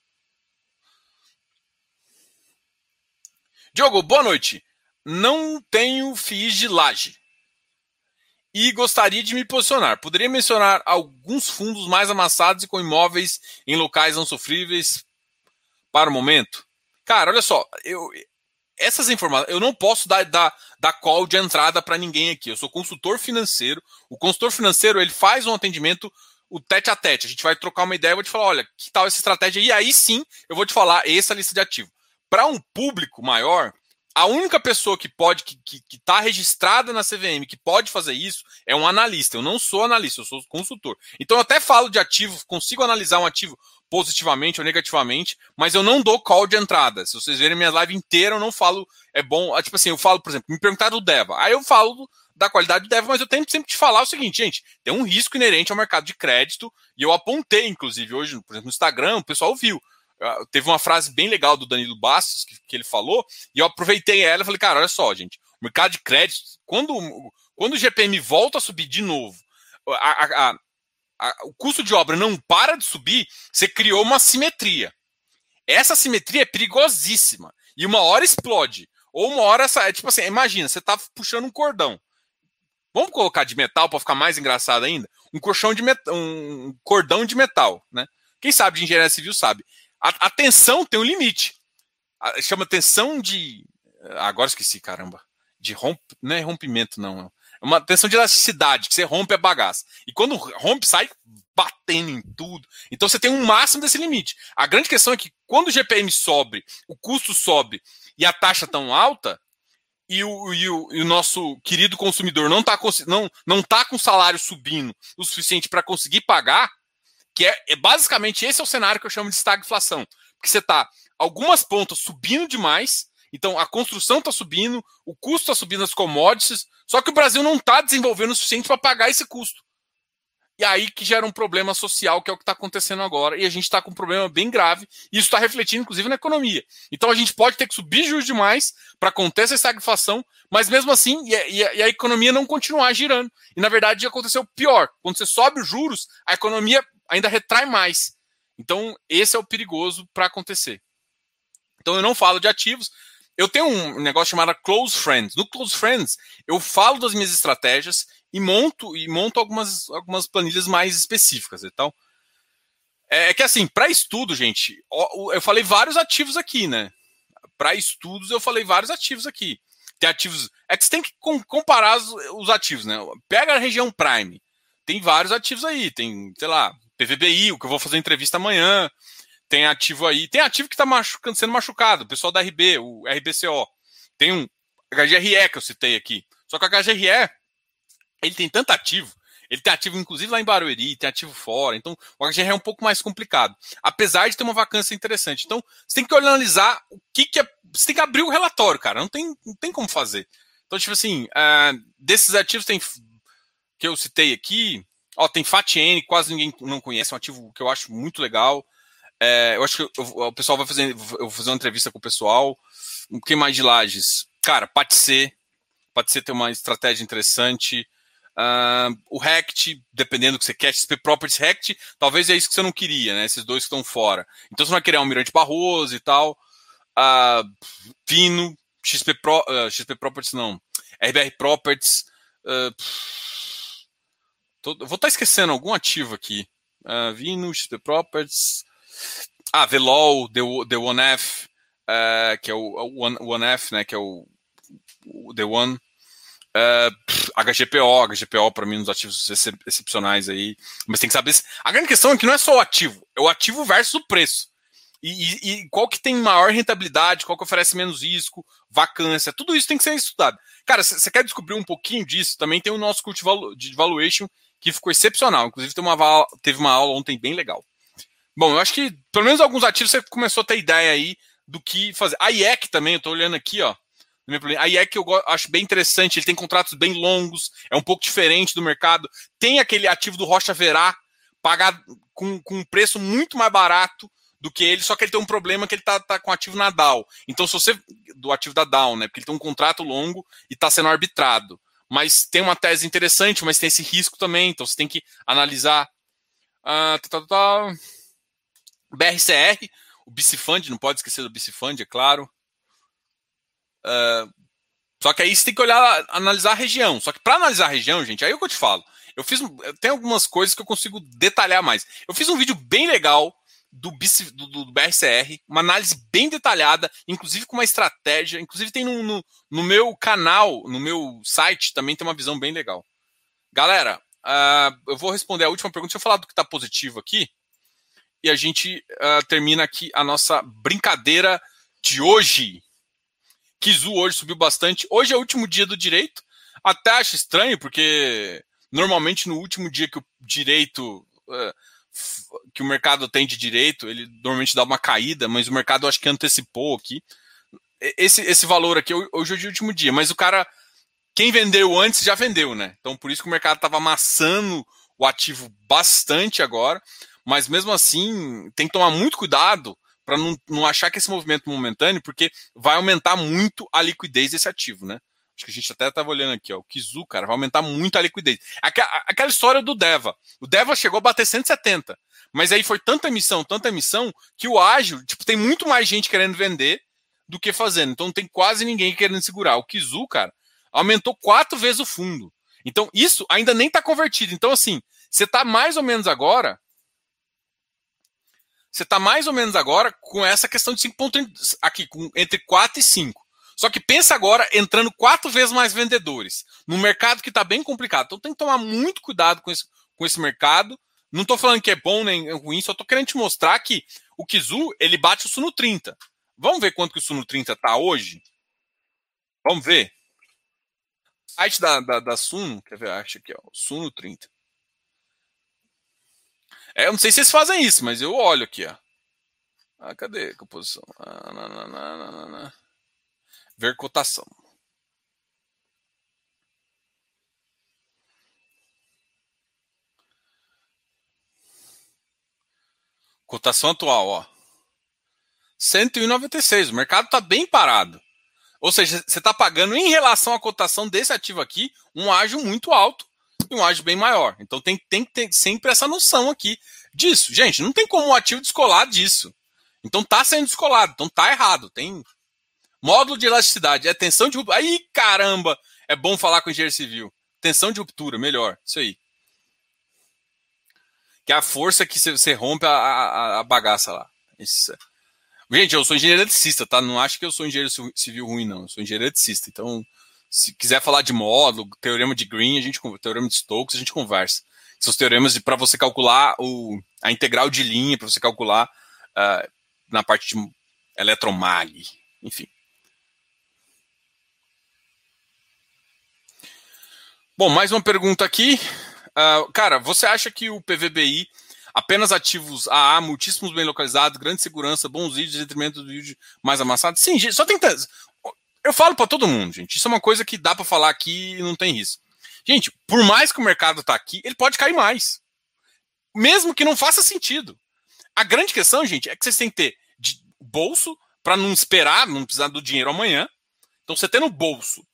Diogo, boa noite. Não tenho FIIs de laje e gostaria de me posicionar. Poderia mencionar alguns fundos mais amassados e com imóveis em locais não sofríveis para o momento? Cara, olha só, eu, essas informações, eu não posso dar, dar call de entrada para ninguém aqui. Eu sou consultor financeiro. O consultor financeiro ele faz um atendimento o tete a tete. A gente vai trocar uma ideia, eu vou te falar, olha, que tal essa estratégia? E aí sim eu vou te falar essa lista de ativo. Para um público maior, a única pessoa que pode, que está tá registrada na CVM, que pode fazer isso, é um analista. Eu não sou analista, eu sou consultor. Então eu até falo de ativo, consigo analisar um ativo positivamente ou negativamente, mas eu não dou call de entrada. Se vocês verem minha live inteira, eu não falo, é bom. Ah, tipo assim, eu falo, por exemplo, me perguntaram do DEVA. Aí eu falo da qualidade do DEVA, mas eu tenho sempre te falar o seguinte, gente, tem um risco inerente ao mercado de crédito, e eu apontei, inclusive, hoje, por exemplo, no Instagram, o pessoal viu. Ah, teve uma frase bem legal do Danilo Bastos que, que ele falou, e eu aproveitei ela e falei, cara, olha só, gente, o mercado de crédito, quando, Quando o GPM volta a subir de novo, a, a, a, o custo de obra não para de subir, você criou uma simetria. Essa simetria é perigosíssima. E uma hora explode. Ou uma hora, é tipo assim, imagina, você está puxando um cordão. Vamos colocar de metal para ficar mais engraçado ainda? Um colchão de metal, um cordão de metal, né? Quem sabe de engenharia civil sabe. A, a tensão tem um limite. A, chama tensão de. Agora esqueci, caramba. De romp, não é rompimento, não. Uma tensão de elasticidade, que você rompe a bagaça. E quando rompe, sai batendo em tudo. Então você tem um máximo desse limite. A grande questão é que quando o GPM sobe, o custo sobe e a taxa tão alta, e o, e o, e o nosso querido consumidor não está não, não tá com salário subindo o suficiente para conseguir pagar, que é, é, basicamente esse é o cenário que eu chamo de estagflação. Porque você está algumas pontas subindo demais, então a construção está subindo, o custo está subindo as commodities, só que o Brasil não está desenvolvendo o suficiente para pagar esse custo. E aí que gera um problema social, que é o que está acontecendo agora, e a gente está com um problema bem grave, e isso está refletindo, inclusive, na economia. Então a gente pode ter que subir juros demais para conter essa estagflação, mas mesmo assim, e a, e, a, economia não continuar girando. E na verdade aconteceu pior. Quando você sobe os juros, a economia ainda retrai mais. Então, esse é o perigoso para acontecer. Então eu não falo de ativos. Eu tenho um negócio chamado Close Friends. No Close Friends, eu falo das minhas estratégias e monto e monto algumas, algumas planilhas mais específicas. Então, é, é que assim, para estudo, gente, eu falei vários ativos aqui, né? Para estudos, eu falei vários ativos aqui. Tem ativos. É que você tem que comparar os, os ativos, né? Pega a região Prime. Tem vários ativos aí. Tem, sei lá, PVBI, o que eu vou fazer entrevista amanhã. Tem ativo aí. Tem ativo que está machucando, sendo machucado. O pessoal da RB, o RBCO. Tem um HGRE que eu citei aqui. Só que a HGRE ele tem tanto ativo, ele tem ativo inclusive lá em Barueri, tem ativo fora, então o HGR é um pouco mais complicado, apesar de ter uma vacância interessante. Então você tem que analisar o que, que é. Você tem que abrir o relatório, cara, não tem, não tem como fazer. Então, tipo assim, uh, desses ativos tem que eu citei aqui, ó, tem FATN, quase ninguém não conhece, é um ativo que eu acho muito legal. É, eu acho que eu, o pessoal vai fazer, eu vou fazer uma entrevista com o pessoal. O que mais de lajes? Cara, pode ser ter uma estratégia interessante. Uh, o Rect, dependendo do que você quer, XP Properties Rect, talvez é isso que você não queria, né? Esses dois que estão fora. Então você vai querer um Mirante Barroso e tal. Uh, Vino, XP, Pro, uh, XP Properties não. RBR Properties. Uh, tô, vou estar tá esquecendo algum ativo aqui. Uh, Vino, XP Properties. Ah, Velol, The, The One F, uh, que é o, One, One F, né? Que é o, o The One. Uh, HGPO, HGPO para mim nos ativos excep excepcionais aí, mas tem que saber. Se... A grande questão é que não é só o ativo, é o ativo versus o preço. E, e, e, qual que tem maior rentabilidade, qual que oferece menos risco, vacância, tudo isso tem que ser estudado. Cara, você quer descobrir um pouquinho disso? Também tem o nosso curso de valuation que ficou excepcional. Inclusive uma, teve uma aula ontem bem legal. Bom, eu acho que pelo menos alguns ativos você começou a ter ideia aí do que fazer. A IEC também, eu estou olhando aqui, ó. É que eu acho bem interessante, ele tem contratos bem longos, é um pouco diferente do mercado. Tem aquele ativo do Rocha Verá, pagado com, com um preço muito mais barato do que ele, só que ele tem um problema que ele tá, tá com ativo na DAO. Então, se você. Do ativo da DAO, né? Porque ele tem um contrato longo e está sendo arbitrado. Mas tem uma tese interessante, mas tem esse risco também, então você tem que analisar. Ah, tá, tá, tá. BRCR, o BICFund, não pode esquecer do BICFund, é claro. Uh, só que aí você tem que olhar, analisar a região. Só que para analisar a região, gente, aí é o que eu te falo. Eu fiz, tem algumas coisas que eu consigo detalhar mais. Eu fiz um vídeo bem legal do, do, do BRCR, uma análise bem detalhada, inclusive com uma estratégia. Inclusive tem no, no, no meu canal, no meu site, também tem uma visão bem legal. Galera, uh, eu vou responder a última pergunta. Deixa eu falar do que está positivo aqui. E a gente uh, termina aqui a nossa brincadeira de hoje. Kizu hoje subiu bastante. Hoje é o último dia do direito. Até acho estranho, porque normalmente no último dia que o direito. Uh, que o mercado tem de direito, ele normalmente dá uma caída, mas o mercado acho que antecipou aqui. Esse, esse valor aqui, hoje é o último dia, mas o cara. Quem vendeu antes já vendeu, né? Então por isso que o mercado estava amassando o ativo bastante agora. Mas mesmo assim, tem que tomar muito cuidado para não, não achar que esse movimento momentâneo, porque vai aumentar muito a liquidez desse ativo, né? que a gente até estava olhando aqui, ó, o Kizu, cara, vai aumentar muito a liquidez. Aquela, aquela história do Deva. O Deva chegou a bater 170. Mas aí foi tanta emissão, tanta emissão, que o ágil, tipo, tem muito mais gente querendo vender do que fazendo. Então não tem quase ninguém querendo segurar. O Kizu, cara, aumentou quatro vezes o fundo. Então isso ainda nem está convertido. Então, assim, você está mais ou menos agora. Você está mais ou menos agora com essa questão de 5 pontos aqui, com, entre 4 e 5. Só que pensa agora entrando quatro vezes mais vendedores, num mercado que está bem complicado. Então tem que tomar muito cuidado com esse, com esse mercado. Não estou falando que é bom nem ruim, só estou querendo te mostrar que o Kizu ele bate o Suno 30. Vamos ver quanto que o Suno 30 está hoje? Vamos ver. Site da, da, da Suno, quer ver? Acho aqui, ó, Suno 30. É, eu não sei se vocês fazem isso, mas eu olho aqui, ó. Ah, cadê a composição? Ah, Ver cotação. Cotação atual, ó. 101,96. O mercado está bem parado. Ou seja, você está pagando em relação à cotação desse ativo aqui um ágio muito alto e um ágio bem maior. Então tem, tem que ter sempre essa noção aqui disso. Gente, não tem como o ativo descolar disso. Então tá sendo descolado, então tá errado. Tem módulo de elasticidade, é tensão de ruptura. Aí, caramba, é bom falar com o engenheiro civil. Tensão de ruptura, melhor. Isso aí. Que é a força que você rompe a, a, a bagaça lá. Isso. Gente, eu sou engenheiro eletricista, tá? Não acho que eu sou engenheiro civil ruim, não. Eu sou engenheiro eletricista. Então, se quiser falar de módulo, teorema de Green, a gente teorema de Stokes, a gente conversa. Os teoremas para você calcular o, a integral de linha, para você calcular uh, na parte de eletromag, enfim. Bom, mais uma pergunta aqui. Uh, cara, você acha que o PVBI, apenas ativos AA, muitíssimos bem localizados, grande segurança, bons vídeos, detrimento do vídeo mais amassado? Sim, só tem eu falo para todo mundo, gente. Isso é uma coisa que dá para falar aqui e não tem risco. Gente, por mais que o mercado tá aqui, ele pode cair mais. Mesmo que não faça sentido. A grande questão, gente, é que vocês têm que ter bolso para não esperar, não precisar do dinheiro amanhã. Então, você tendo bolso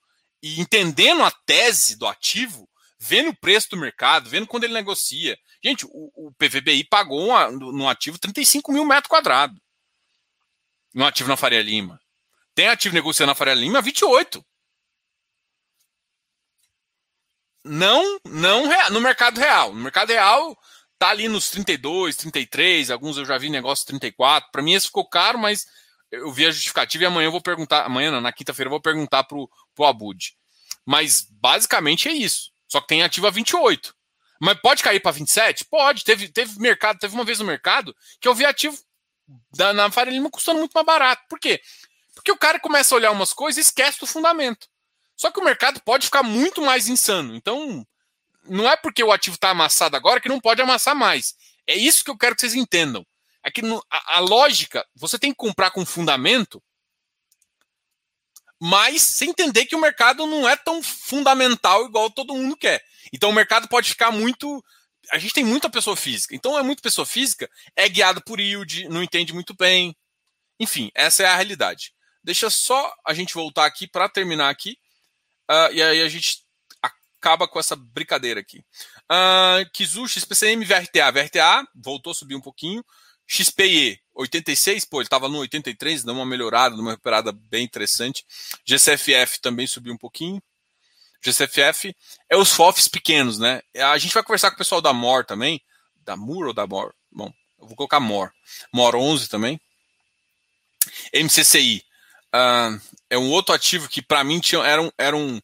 e entendendo a tese do ativo, vendo o preço do mercado, vendo quando ele negocia. Gente, o, o PVBI pagou uma, no ativo 35 mil metros quadrados. No ativo na Faria Lima. Tem ativo negociando na Faria Lima 28. Não, não no mercado real. No mercado real tá ali nos 32, 33, alguns eu já vi negócio 34. Para mim esse ficou caro, mas eu vi a justificativa e amanhã eu vou perguntar, amanhã não, na quinta-feira eu vou perguntar pro, pro Abud. Mas basicamente é isso. Só que tem ativo a 28. Mas pode cair para 27? Pode. Teve, teve mercado, teve uma vez no mercado que eu vi ativo da, na Faria Lima custando muito mais barato. Por quê? Porque o cara começa a olhar umas coisas e esquece do fundamento. Só que o mercado pode ficar muito mais insano. Então, não é porque o ativo está amassado agora que não pode amassar mais. É isso que eu quero que vocês entendam. É que a, lógica, você tem que comprar com fundamento, mas sem entender que o mercado não é tão fundamental igual todo mundo quer. Então o mercado pode ficar muito. A gente tem muita pessoa física. Então é muita pessoa física, é guiado por yield, não entende muito bem. Enfim, essa é a realidade. Deixa só a gente voltar aqui para terminar aqui. Uh, e aí a gente acaba com essa brincadeira aqui. Uh, Kizu, XPCM, VRTA. VRTA voltou a subir um pouquinho. XPE, 86, pô, ele estava no 83, deu uma melhorada, uma recuperada bem interessante. GCFF também subiu um pouquinho. GCFF é os FOFs pequenos, né? A gente vai conversar com o pessoal da MOR também. Da MUR ou da MOR? Bom, eu vou colocar MOR. MOR 11 também. MCCI, uh, é um outro ativo que para mim tinha, era, um, era um,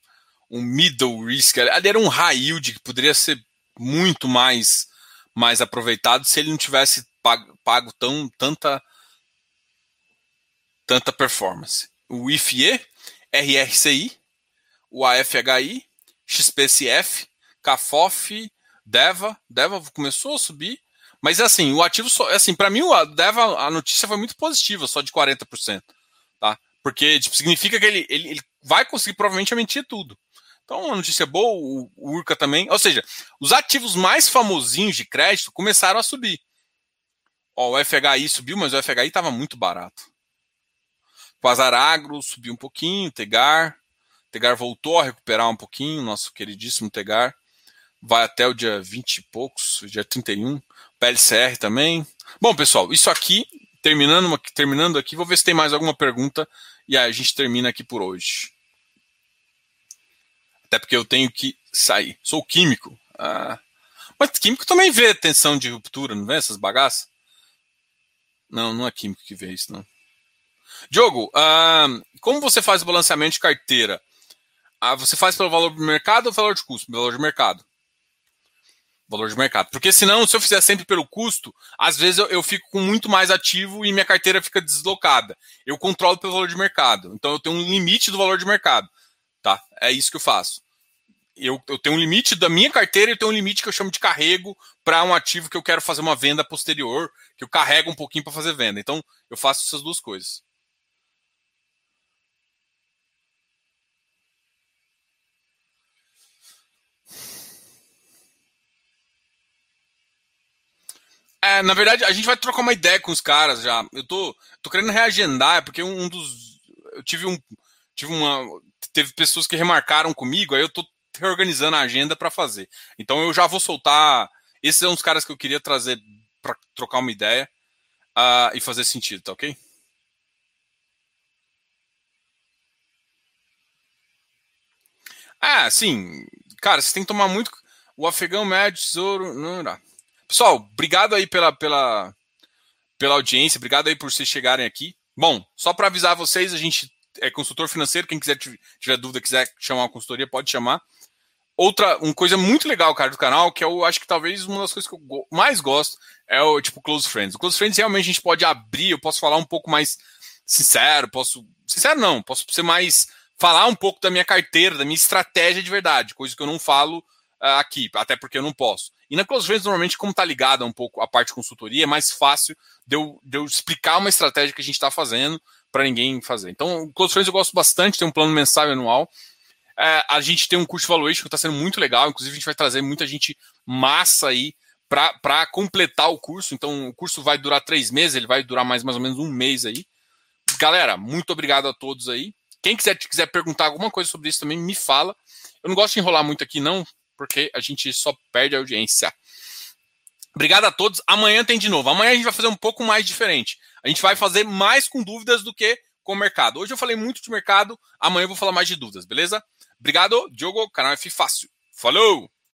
um middle risk, ali era um high yield que poderia ser muito mais, mais aproveitado se ele não tivesse pago, pago tão, tanta, tanta performance. O IFE, RRCI, o AFHI, XPCF, CAFOF, DEVA, DEVA começou a subir, mas assim, o ativo só, assim, para mim o DEVA a notícia foi muito positiva, só de 40%. Porque tipo, significa que ele, ele, ele, vai conseguir provavelmente mentir tudo. Então, uma notícia boa, o, o Urca também. Ou seja, os ativos mais famosinhos de crédito começaram a subir. Ó, o FHI subiu, mas o FHI estava muito barato. Quasar Agro subiu um pouquinho, Tegar. Tegar voltou a recuperar um pouquinho, nosso queridíssimo Tegar. Vai até o dia 20 e poucos, dia 31. PLCR também. Bom, pessoal, isso aqui, terminando, terminando aqui, vou ver se tem mais alguma pergunta e a gente termina aqui por hoje. Até porque eu tenho que sair. Sou químico. Ah. Mas químico também vê tensão de ruptura, não vê essas bagaças? Não, não é químico que vê isso, não. Diogo, ah, como você faz o balanceamento de carteira? Ah, você faz pelo valor de mercado ou valor de custo? Valor de mercado. Valor de mercado. Porque senão, se eu fizer sempre pelo custo, às vezes eu, eu fico com muito mais ativo e minha carteira fica deslocada. Eu controlo pelo valor de mercado. Então eu tenho um limite do valor de mercado. Tá? É isso que eu faço eu, eu tenho um limite da minha carteira e eu tenho um limite que eu chamo de carrego para um ativo que eu quero fazer uma venda posterior, que eu carrego um pouquinho para fazer venda. Então, eu faço essas duas coisas. É, na verdade, a gente vai trocar uma ideia com os caras já. Eu tô, tô querendo reagendar, porque um, dos. Eu tive um. Tive uma. Teve pessoas que remarcaram comigo, aí eu tô reorganizando a agenda para fazer. Então eu já vou soltar. Esses são os caras que eu queria trazer para trocar uma ideia uh, e fazer sentido, tá ok? Ah, sim. Cara, você tem que tomar muito. O afegão médio, tesouro. Não dá. Pessoal, obrigado aí pela, pela, pela audiência, obrigado aí por vocês chegarem aqui. Bom, só para avisar vocês, a gente é consultor financeiro. Quem quiser tiver dúvida, quiser chamar uma consultoria, pode chamar. Outra, uma coisa muito legal, cara, do canal, que eu acho que talvez uma das coisas que eu mais gosto é o tipo Close Friends. O Close Friends realmente a gente pode abrir, eu posso falar um pouco mais sincero, posso. Sincero não, posso ser mais. falar um pouco da minha carteira, da minha estratégia de verdade, coisa que eu não falo uh, aqui, até porque eu não posso. E na Close normalmente, como tá ligada um pouco a parte de consultoria, é mais fácil de eu, de eu explicar uma estratégia que a gente está fazendo para ninguém fazer. Então, Close Friends eu gosto bastante, tem um plano mensal e anual. É, a gente tem um curso valuation que está sendo muito legal. Inclusive, a gente vai trazer muita gente massa aí para completar o curso. Então, o curso vai durar três meses, ele vai durar mais, mais ou menos um mês aí. Galera, muito obrigado a todos aí. Quem quiser, quiser perguntar alguma coisa sobre isso também, me fala. Eu não gosto de enrolar muito aqui, não, porque a gente só perde audiência. Obrigado a todos. Amanhã tem de novo. Amanhã a gente vai fazer um pouco mais diferente. A gente vai fazer mais com dúvidas do que com o mercado. Hoje eu falei muito de mercado, amanhã eu vou falar mais de dúvidas, beleza? Obrigado, Diogo, canal F Fácil. Falou!